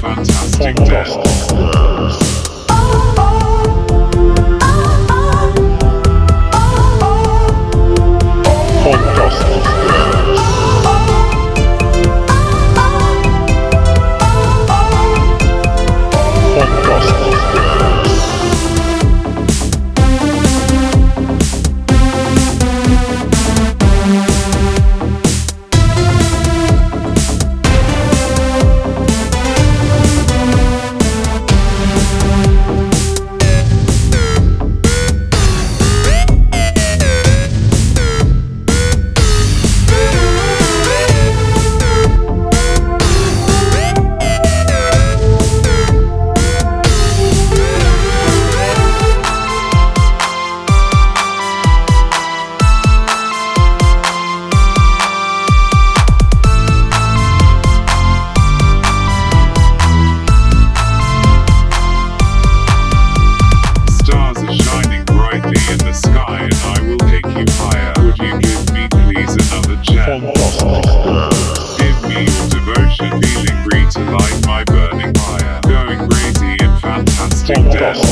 fantastic death. Brightly in the sky, and I will take you higher. Would you give me, please, another chance? Give me your devotion, feeling free to light my burning fire. Going crazy in fantastic dance.